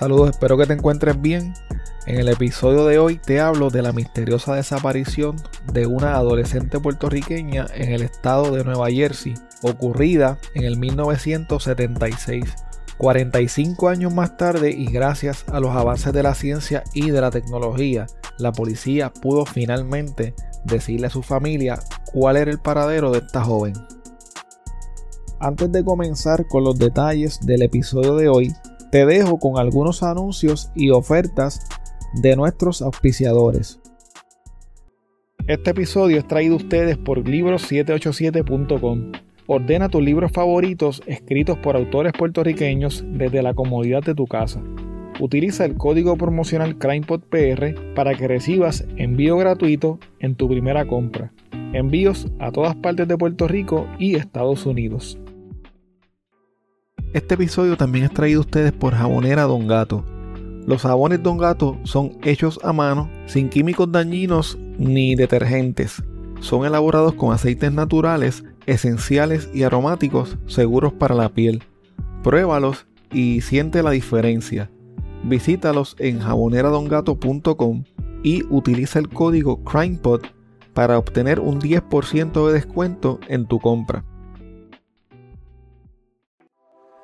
Saludos, espero que te encuentres bien. En el episodio de hoy te hablo de la misteriosa desaparición de una adolescente puertorriqueña en el estado de Nueva Jersey, ocurrida en el 1976. 45 años más tarde y gracias a los avances de la ciencia y de la tecnología, la policía pudo finalmente decirle a su familia cuál era el paradero de esta joven. Antes de comenzar con los detalles del episodio de hoy, te dejo con algunos anuncios y ofertas de nuestros auspiciadores. Este episodio es traído a ustedes por libros787.com. Ordena tus libros favoritos escritos por autores puertorriqueños desde la comodidad de tu casa. Utiliza el código promocional CrimePodPR para que recibas envío gratuito en tu primera compra. Envíos a todas partes de Puerto Rico y Estados Unidos. Este episodio también es traído a ustedes por Jabonera Don Gato. Los jabones Don Gato son hechos a mano, sin químicos dañinos ni detergentes. Son elaborados con aceites naturales, esenciales y aromáticos seguros para la piel. Pruébalos y siente la diferencia. Visítalos en jaboneradongato.com y utiliza el código CrimePod para obtener un 10% de descuento en tu compra.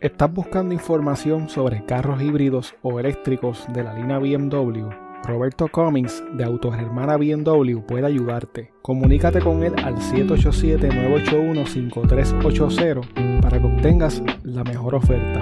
¿Estás buscando información sobre carros híbridos o eléctricos de la línea BMW? Roberto Cummings de Autogermana BMW puede ayudarte. Comunícate con él al 787-981-5380 para que obtengas la mejor oferta.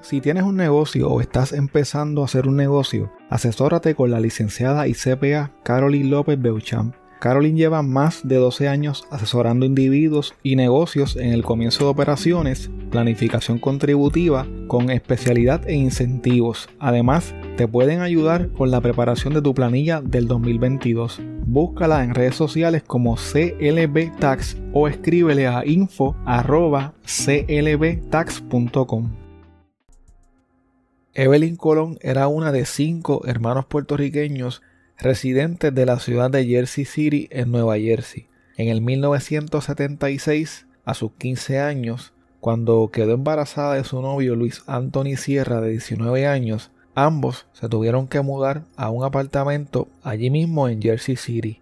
Si tienes un negocio o estás empezando a hacer un negocio, asesórate con la licenciada y CPA Caroline López Beauchamp Caroline lleva más de 12 años asesorando individuos y negocios en el comienzo de operaciones, planificación contributiva con especialidad e incentivos. Además, te pueden ayudar con la preparación de tu planilla del 2022. Búscala en redes sociales como CLB Tax o escríbele a info@clbtax.com. Evelyn Colón era una de cinco hermanos puertorriqueños residentes de la ciudad de Jersey City en Nueva Jersey. En el 1976, a sus 15 años, cuando quedó embarazada de su novio Luis Anthony Sierra de 19 años, ambos se tuvieron que mudar a un apartamento allí mismo en Jersey City.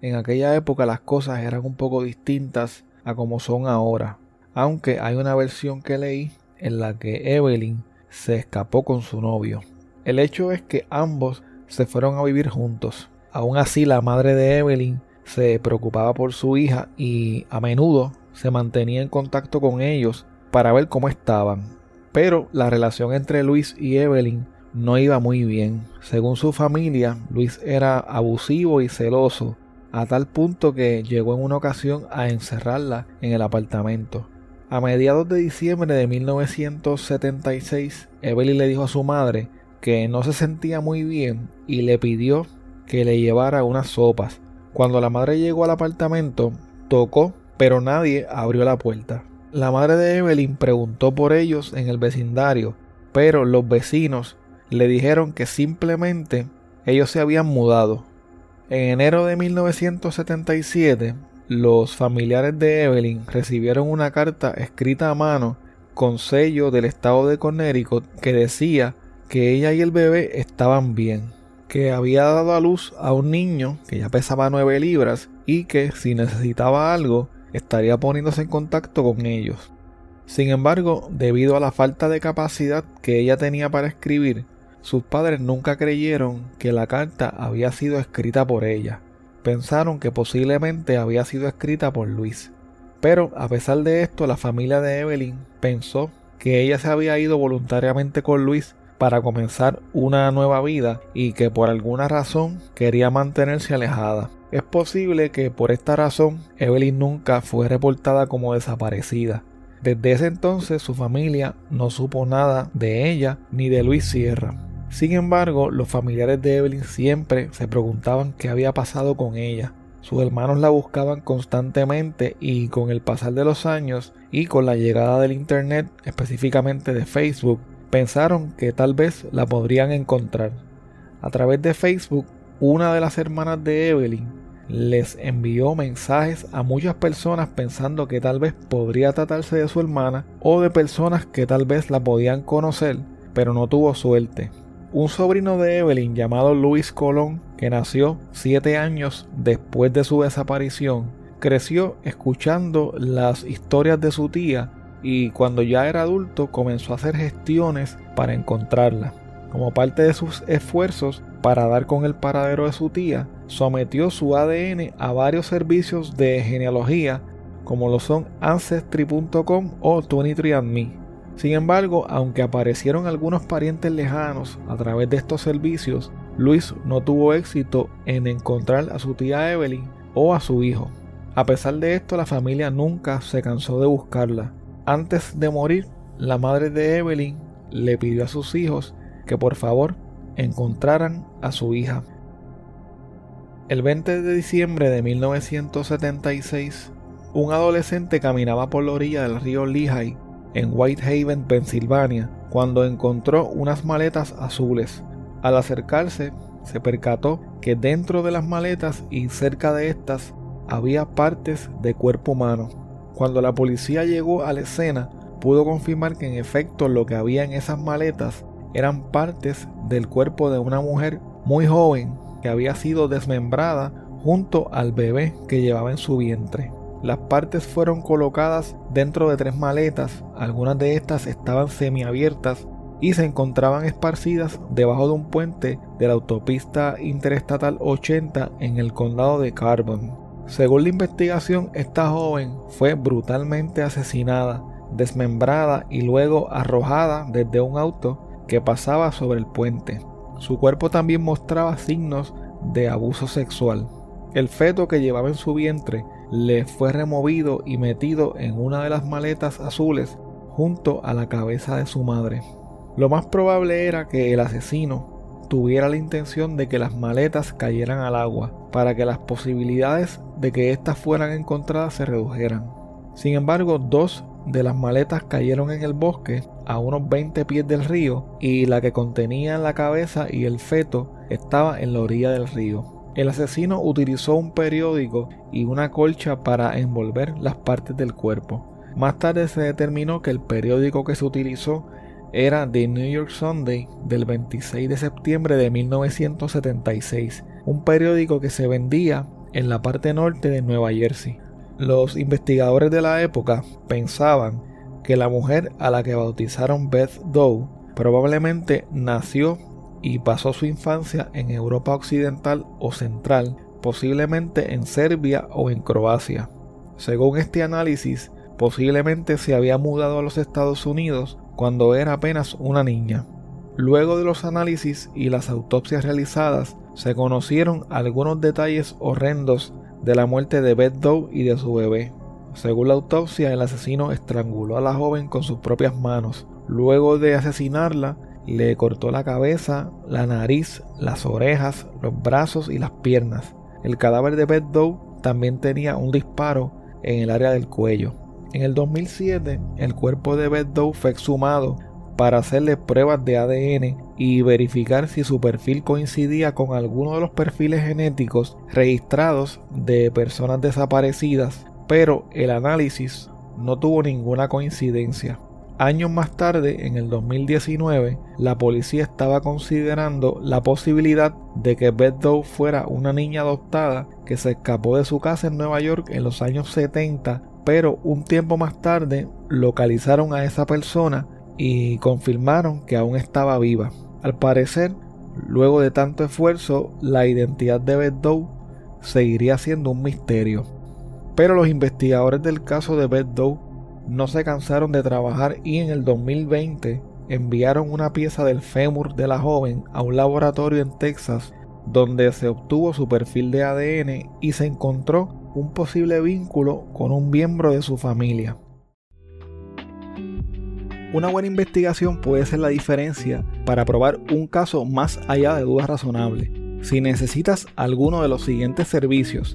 En aquella época las cosas eran un poco distintas a como son ahora, aunque hay una versión que leí en la que Evelyn se escapó con su novio. El hecho es que ambos se fueron a vivir juntos. Aún así, la madre de Evelyn se preocupaba por su hija y a menudo se mantenía en contacto con ellos para ver cómo estaban. Pero la relación entre Luis y Evelyn no iba muy bien. Según su familia, Luis era abusivo y celoso, a tal punto que llegó en una ocasión a encerrarla en el apartamento. A mediados de diciembre de 1976, Evelyn le dijo a su madre que no se sentía muy bien y le pidió que le llevara unas sopas. Cuando la madre llegó al apartamento, tocó, pero nadie abrió la puerta. La madre de Evelyn preguntó por ellos en el vecindario, pero los vecinos le dijeron que simplemente ellos se habían mudado. En enero de 1977, los familiares de Evelyn recibieron una carta escrita a mano con sello del estado de Connecticut que decía que ella y el bebé estaban bien, que había dado a luz a un niño que ya pesaba 9 libras y que si necesitaba algo estaría poniéndose en contacto con ellos. Sin embargo, debido a la falta de capacidad que ella tenía para escribir, sus padres nunca creyeron que la carta había sido escrita por ella. Pensaron que posiblemente había sido escrita por Luis. Pero a pesar de esto, la familia de Evelyn pensó que ella se había ido voluntariamente con Luis para comenzar una nueva vida y que por alguna razón quería mantenerse alejada. Es posible que por esta razón Evelyn nunca fue reportada como desaparecida. Desde ese entonces su familia no supo nada de ella ni de Luis Sierra. Sin embargo, los familiares de Evelyn siempre se preguntaban qué había pasado con ella. Sus hermanos la buscaban constantemente y con el pasar de los años y con la llegada del Internet, específicamente de Facebook, pensaron que tal vez la podrían encontrar. A través de Facebook, una de las hermanas de Evelyn les envió mensajes a muchas personas pensando que tal vez podría tratarse de su hermana o de personas que tal vez la podían conocer, pero no tuvo suerte. Un sobrino de Evelyn llamado Luis Colón, que nació siete años después de su desaparición, creció escuchando las historias de su tía y cuando ya era adulto comenzó a hacer gestiones para encontrarla. Como parte de sus esfuerzos para dar con el paradero de su tía, sometió su ADN a varios servicios de genealogía como lo son Ancestry.com o 23andMe. Sin embargo, aunque aparecieron algunos parientes lejanos a través de estos servicios, Luis no tuvo éxito en encontrar a su tía Evelyn o a su hijo. A pesar de esto, la familia nunca se cansó de buscarla. Antes de morir, la madre de Evelyn le pidió a sus hijos que por favor encontraran a su hija. El 20 de diciembre de 1976, un adolescente caminaba por la orilla del río Lehigh en Whitehaven, Pensilvania, cuando encontró unas maletas azules. Al acercarse, se percató que dentro de las maletas y cerca de estas había partes de cuerpo humano. Cuando la policía llegó a la escena, pudo confirmar que en efecto lo que había en esas maletas eran partes del cuerpo de una mujer muy joven que había sido desmembrada junto al bebé que llevaba en su vientre. Las partes fueron colocadas dentro de tres maletas, algunas de estas estaban semiabiertas y se encontraban esparcidas debajo de un puente de la autopista interestatal 80 en el condado de Carbon. Según la investigación, esta joven fue brutalmente asesinada, desmembrada y luego arrojada desde un auto que pasaba sobre el puente. Su cuerpo también mostraba signos de abuso sexual. El feto que llevaba en su vientre le fue removido y metido en una de las maletas azules junto a la cabeza de su madre. Lo más probable era que el asesino tuviera la intención de que las maletas cayeran al agua, para que las posibilidades de que éstas fueran encontradas se redujeran. Sin embargo, dos de las maletas cayeron en el bosque a unos 20 pies del río y la que contenía la cabeza y el feto estaba en la orilla del río. El asesino utilizó un periódico y una colcha para envolver las partes del cuerpo. Más tarde se determinó que el periódico que se utilizó era The New York Sunday del 26 de septiembre de 1976, un periódico que se vendía en la parte norte de Nueva Jersey. Los investigadores de la época pensaban que la mujer a la que bautizaron Beth Doe probablemente nació y pasó su infancia en Europa Occidental o Central, posiblemente en Serbia o en Croacia. Según este análisis, posiblemente se había mudado a los Estados Unidos cuando era apenas una niña. Luego de los análisis y las autopsias realizadas, se conocieron algunos detalles horrendos de la muerte de Beth Doe y de su bebé. Según la autopsia, el asesino estranguló a la joven con sus propias manos. Luego de asesinarla, le cortó la cabeza, la nariz, las orejas, los brazos y las piernas. El cadáver de Beth Doe también tenía un disparo en el área del cuello. En el 2007, el cuerpo de Beth Doe fue exhumado para hacerle pruebas de ADN y verificar si su perfil coincidía con alguno de los perfiles genéticos registrados de personas desaparecidas, pero el análisis no tuvo ninguna coincidencia. Años más tarde, en el 2019, la policía estaba considerando la posibilidad de que Beth Doe fuera una niña adoptada que se escapó de su casa en Nueva York en los años 70, pero un tiempo más tarde localizaron a esa persona y confirmaron que aún estaba viva. Al parecer, luego de tanto esfuerzo, la identidad de Beth Doe seguiría siendo un misterio. Pero los investigadores del caso de Beth Doe no se cansaron de trabajar y en el 2020 enviaron una pieza del fémur de la joven a un laboratorio en Texas donde se obtuvo su perfil de ADN y se encontró un posible vínculo con un miembro de su familia. Una buena investigación puede ser la diferencia para probar un caso más allá de dudas razonables. Si necesitas alguno de los siguientes servicios,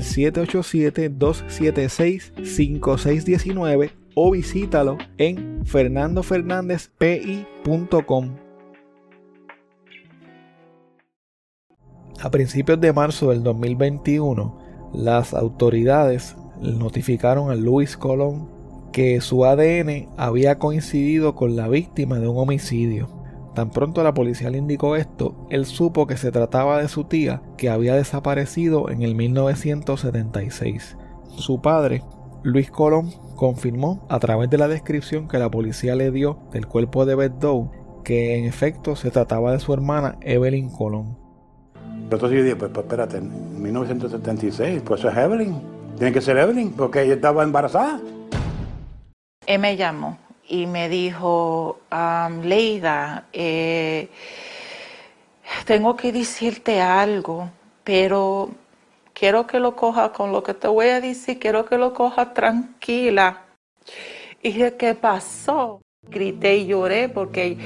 787-276-5619 o visítalo en fernandofernandezpi.com. A principios de marzo del 2021, las autoridades notificaron a Luis Colón que su ADN había coincidido con la víctima de un homicidio. Tan pronto la policía le indicó esto, él supo que se trataba de su tía que había desaparecido en el 1976. Su padre, Luis Colón, confirmó a través de la descripción que la policía le dio del cuerpo de Beth Doe que en efecto se trataba de su hermana Evelyn Colón. Entonces yo dije, pues, pues espérate, en 1976, pues es Evelyn. Tiene que ser Evelyn, porque ella estaba embarazada. Él me llamó y me dijo, Leida, eh, tengo que decirte algo, pero quiero que lo coja con lo que te voy a decir, quiero que lo coja tranquila. Y dije, ¿qué pasó? Grité y lloré porque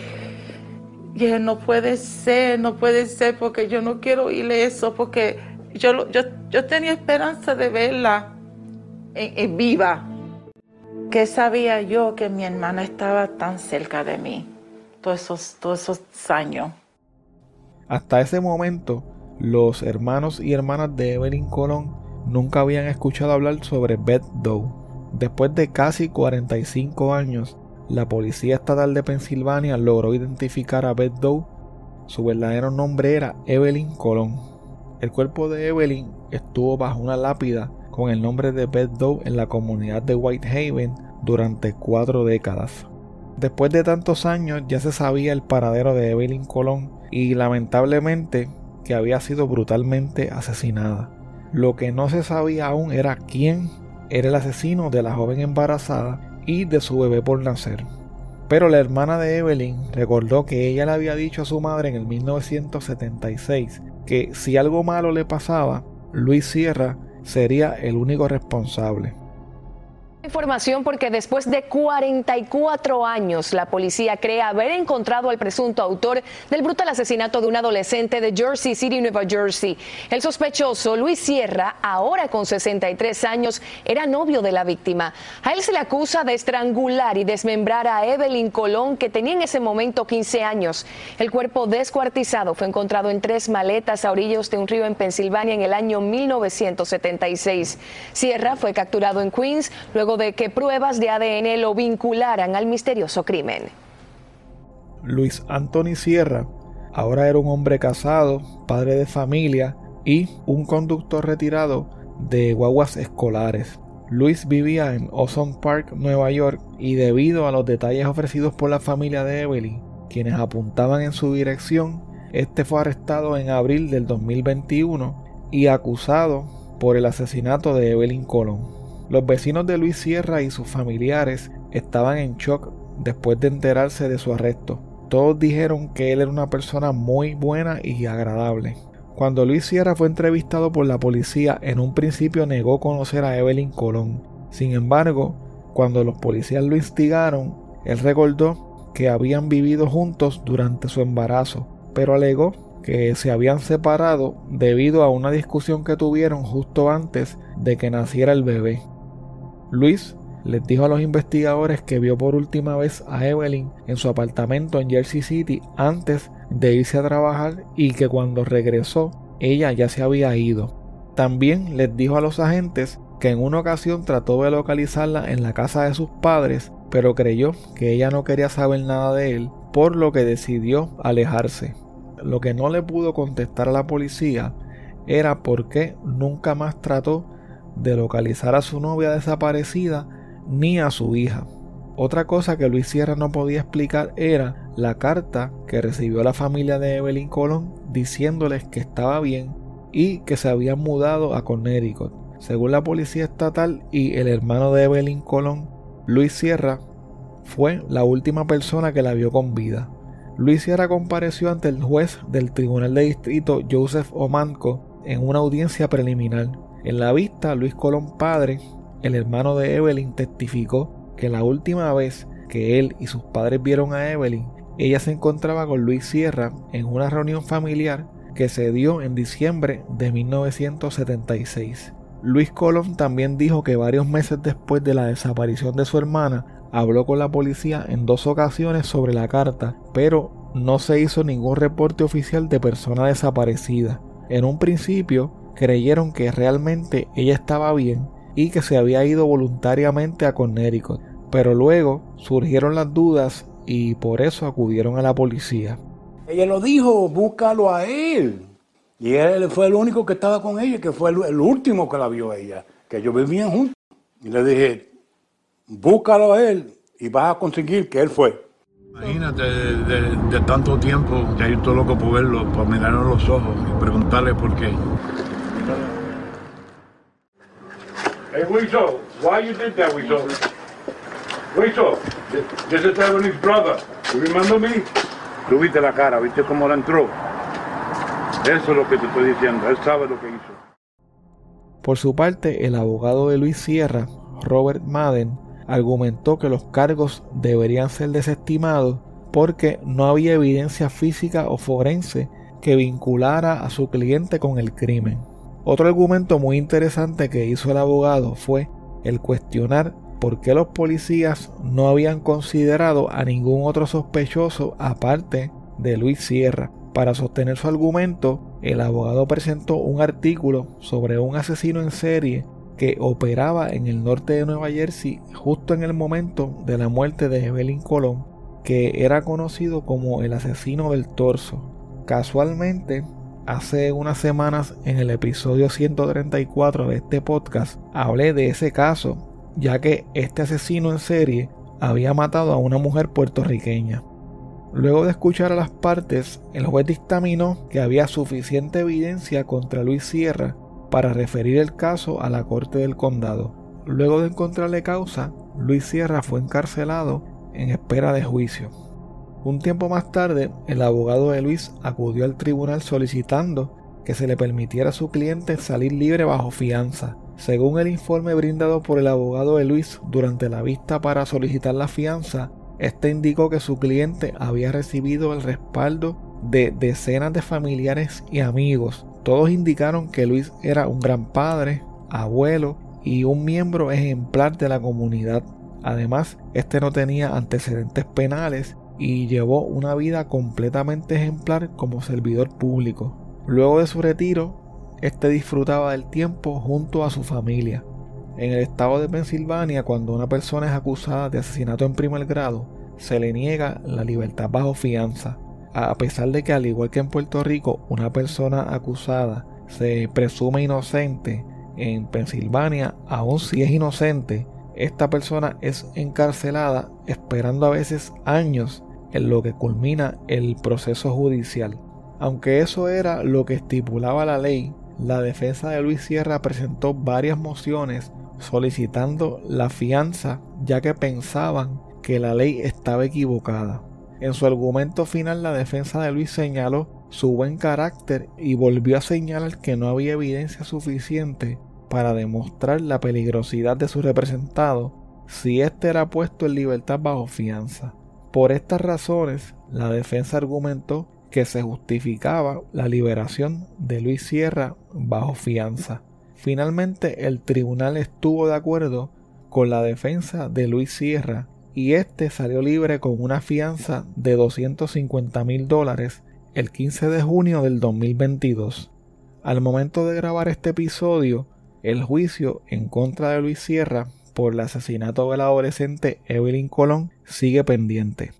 no puede ser, no puede ser, porque yo no quiero oírle eso, porque yo, yo, yo tenía esperanza de verla en viva. ¿Qué sabía yo que mi hermana estaba tan cerca de mí todos esos, todos esos años? Hasta ese momento, los hermanos y hermanas de Evelyn Colón nunca habían escuchado hablar sobre Beth Doe. Después de casi 45 años, la Policía Estatal de Pensilvania logró identificar a Beth Doe. Su verdadero nombre era Evelyn Colón. El cuerpo de Evelyn estuvo bajo una lápida con el nombre de Beth Doe en la comunidad de Whitehaven durante cuatro décadas. Después de tantos años ya se sabía el paradero de Evelyn Colón y lamentablemente que había sido brutalmente asesinada. Lo que no se sabía aún era quién era el asesino de la joven embarazada y de su bebé por nacer. Pero la hermana de Evelyn recordó que ella le había dicho a su madre en el 1976 que si algo malo le pasaba, Luis Sierra sería el único responsable. Información porque después de 44 años la policía cree haber encontrado al presunto autor del brutal asesinato de un adolescente de Jersey City, Nueva Jersey. El sospechoso, Luis Sierra, ahora con 63 años, era novio de la víctima. A él se le acusa de estrangular y desmembrar a Evelyn Colón, que tenía en ese momento 15 años. El cuerpo descuartizado fue encontrado en tres maletas a orillos de un río en Pensilvania en el año 1976. Sierra fue capturado en Queens luego de que pruebas de ADN lo vincularan al misterioso crimen. Luis Anthony Sierra ahora era un hombre casado, padre de familia y un conductor retirado de guaguas escolares. Luis vivía en Ozone Park, Nueva York, y debido a los detalles ofrecidos por la familia de Evelyn, quienes apuntaban en su dirección, este fue arrestado en abril del 2021 y acusado por el asesinato de Evelyn Colón. Los vecinos de Luis Sierra y sus familiares estaban en shock después de enterarse de su arresto. Todos dijeron que él era una persona muy buena y agradable. Cuando Luis Sierra fue entrevistado por la policía, en un principio negó conocer a Evelyn Colón. Sin embargo, cuando los policías lo instigaron, él recordó que habían vivido juntos durante su embarazo, pero alegó que se habían separado debido a una discusión que tuvieron justo antes de que naciera el bebé. Luis les dijo a los investigadores que vio por última vez a Evelyn en su apartamento en Jersey City antes de irse a trabajar y que cuando regresó ella ya se había ido. También les dijo a los agentes que en una ocasión trató de localizarla en la casa de sus padres, pero creyó que ella no quería saber nada de él, por lo que decidió alejarse. Lo que no le pudo contestar a la policía era por qué nunca más trató de localizar a su novia desaparecida ni a su hija. Otra cosa que Luis Sierra no podía explicar era la carta que recibió la familia de Evelyn Colón diciéndoles que estaba bien y que se habían mudado a Connecticut. Según la policía estatal y el hermano de Evelyn Colón, Luis Sierra fue la última persona que la vio con vida. Luis Sierra compareció ante el juez del Tribunal de Distrito Joseph Omanco en una audiencia preliminar. En la vista, Luis Colón padre, el hermano de Evelyn, testificó que la última vez que él y sus padres vieron a Evelyn, ella se encontraba con Luis Sierra en una reunión familiar que se dio en diciembre de 1976. Luis Colón también dijo que varios meses después de la desaparición de su hermana, habló con la policía en dos ocasiones sobre la carta, pero no se hizo ningún reporte oficial de persona desaparecida. En un principio creyeron que realmente ella estaba bien y que se había ido voluntariamente a Connecticut, pero luego surgieron las dudas y por eso acudieron a la policía. Ella lo dijo, búscalo a él. Y él fue el único que estaba con ella, que fue el, último que la vio ella, que ellos vivían juntos. Y le dije, búscalo a él y vas a conseguir que él fue. Imagínate, de, tanto tiempo, ya yo estoy loco por verlo, por mirarlo en los ojos y preguntarle por qué. Hey, Wiso, why you did that, Wiso? Wiso, this is Ebony's brother. You remember me? Tú viste la cara, viste cómo la entró. Eso es lo que te estoy diciendo, él sabe lo que hizo. Por su parte, el abogado de Luis Sierra, Robert Madden, argumentó que los cargos deberían ser desestimados porque no había evidencia física o forense que vinculara a su cliente con el crimen. Otro argumento muy interesante que hizo el abogado fue el cuestionar por qué los policías no habían considerado a ningún otro sospechoso aparte de Luis Sierra. Para sostener su argumento, el abogado presentó un artículo sobre un asesino en serie que operaba en el norte de Nueva Jersey justo en el momento de la muerte de Evelyn Colón, que era conocido como el asesino del torso. Casualmente, hace unas semanas en el episodio 134 de este podcast hablé de ese caso ya que este asesino en serie había matado a una mujer puertorriqueña. Luego de escuchar a las partes, el juez dictaminó que había suficiente evidencia contra Luis Sierra para referir el caso a la corte del condado. Luego de encontrarle causa, Luis Sierra fue encarcelado en espera de juicio. Un tiempo más tarde, el abogado de Luis acudió al tribunal solicitando que se le permitiera a su cliente salir libre bajo fianza, según el informe brindado por el abogado de Luis durante la vista para solicitar la fianza, este indicó que su cliente había recibido el respaldo de decenas de familiares y amigos. Todos indicaron que Luis era un gran padre, abuelo y un miembro ejemplar de la comunidad. Además, este no tenía antecedentes penales y llevó una vida completamente ejemplar como servidor público. Luego de su retiro, este disfrutaba del tiempo junto a su familia. En el estado de Pensilvania, cuando una persona es acusada de asesinato en primer grado, se le niega la libertad bajo fianza. A pesar de que, al igual que en Puerto Rico, una persona acusada se presume inocente, en Pensilvania, aun si es inocente, esta persona es encarcelada esperando a veces años en lo que culmina el proceso judicial. Aunque eso era lo que estipulaba la ley, la defensa de Luis Sierra presentó varias mociones solicitando la fianza ya que pensaban que la ley estaba equivocada. En su argumento final la defensa de Luis señaló su buen carácter y volvió a señalar que no había evidencia suficiente para demostrar la peligrosidad de su representado si éste era puesto en libertad bajo fianza. Por estas razones, la defensa argumentó que se justificaba la liberación de Luis Sierra bajo fianza. Finalmente el tribunal estuvo de acuerdo con la defensa de Luis Sierra y este salió libre con una fianza de 250 mil dólares el 15 de junio del 2022. Al momento de grabar este episodio, el juicio en contra de Luis Sierra por el asesinato de la adolescente Evelyn Colón sigue pendiente.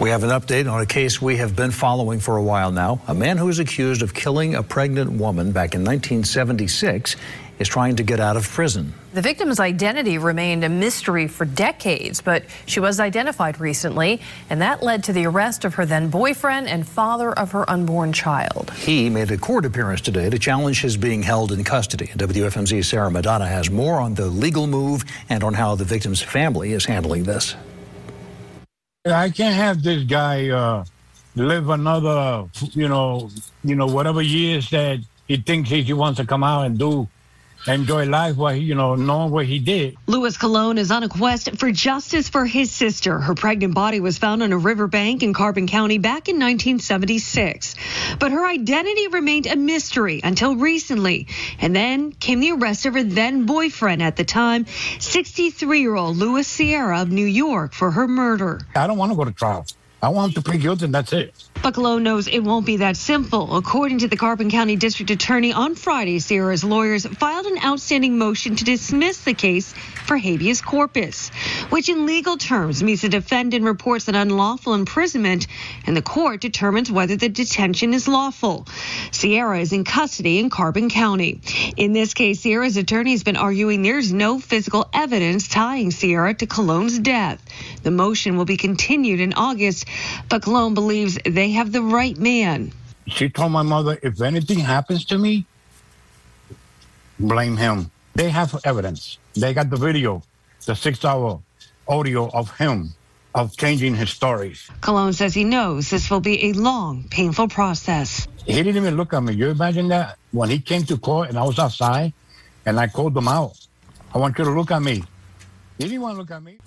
We have an update on a case we have been following for a while now. A man who is accused of killing a pregnant woman back in 1976 is trying to get out of prison. The victim's identity remained a mystery for decades, but she was identified recently, and that led to the arrest of her then boyfriend and father of her unborn child. He made a court appearance today to challenge his being held in custody. WFMZ's Sarah Madonna has more on the legal move and on how the victim's family is handling this. I can't have this guy uh, live another, you know, you know, whatever years that he thinks he wants to come out and do enjoy life while you know knowing what he did. Louis Colon is on a quest for justice for his sister. Her pregnant body was found on a riverbank in Carbon County back in 1976, but her identity remained a mystery until recently. And then came the arrest of her then boyfriend at the time, 63-year-old Louis Sierra of New York, for her murder. I don't want to go to trial. I want him to plead guilty, and that's it. Bucklow knows it won't be that simple. According to the Carbon County District Attorney, on Friday, Sierra's lawyers filed an outstanding motion to dismiss the case for habeas corpus, which in legal terms means the defendant reports an unlawful imprisonment and the court determines whether the detention is lawful. Sierra is in custody in Carbon County. In this case, Sierra's attorney has been arguing there's no physical evidence tying Sierra to Colon's death. The motion will be continued in August, but Colon believes they have the right man. She told my mother, if anything happens to me, blame him. They have evidence. They got the video, the six hour audio of him of changing his stories. Colon says he knows this will be a long, painful process. He didn't even look at me. You imagine that? When he came to court and I was outside and I called him out, I want you to look at me. He didn't want to look at me.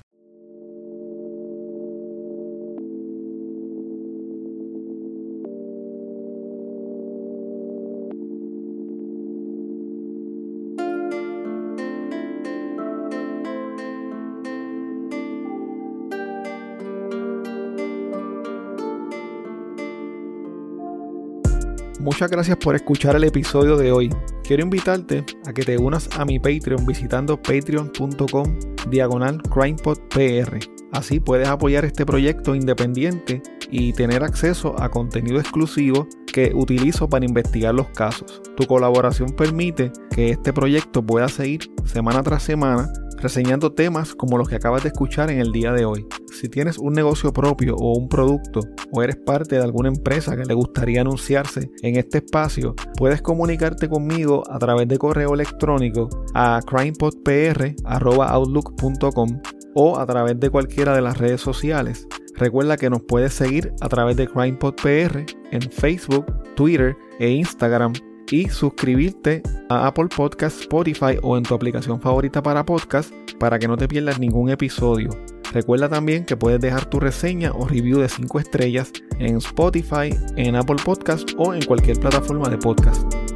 Muchas gracias por escuchar el episodio de hoy. Quiero invitarte a que te unas a mi Patreon visitando patreon.com diagonal crimepodpr. Así puedes apoyar este proyecto independiente y tener acceso a contenido exclusivo que utilizo para investigar los casos. Tu colaboración permite que este proyecto pueda seguir semana tras semana reseñando temas como los que acabas de escuchar en el día de hoy. Si tienes un negocio propio o un producto o eres parte de alguna empresa que le gustaría anunciarse en este espacio, puedes comunicarte conmigo a través de correo electrónico a crimepodpr.outlook.com o a través de cualquiera de las redes sociales. Recuerda que nos puedes seguir a través de CrimePodPR en Facebook, Twitter e Instagram y suscribirte a Apple Podcast, Spotify o en tu aplicación favorita para podcast para que no te pierdas ningún episodio. Recuerda también que puedes dejar tu reseña o review de 5 estrellas en Spotify, en Apple Podcast o en cualquier plataforma de podcast.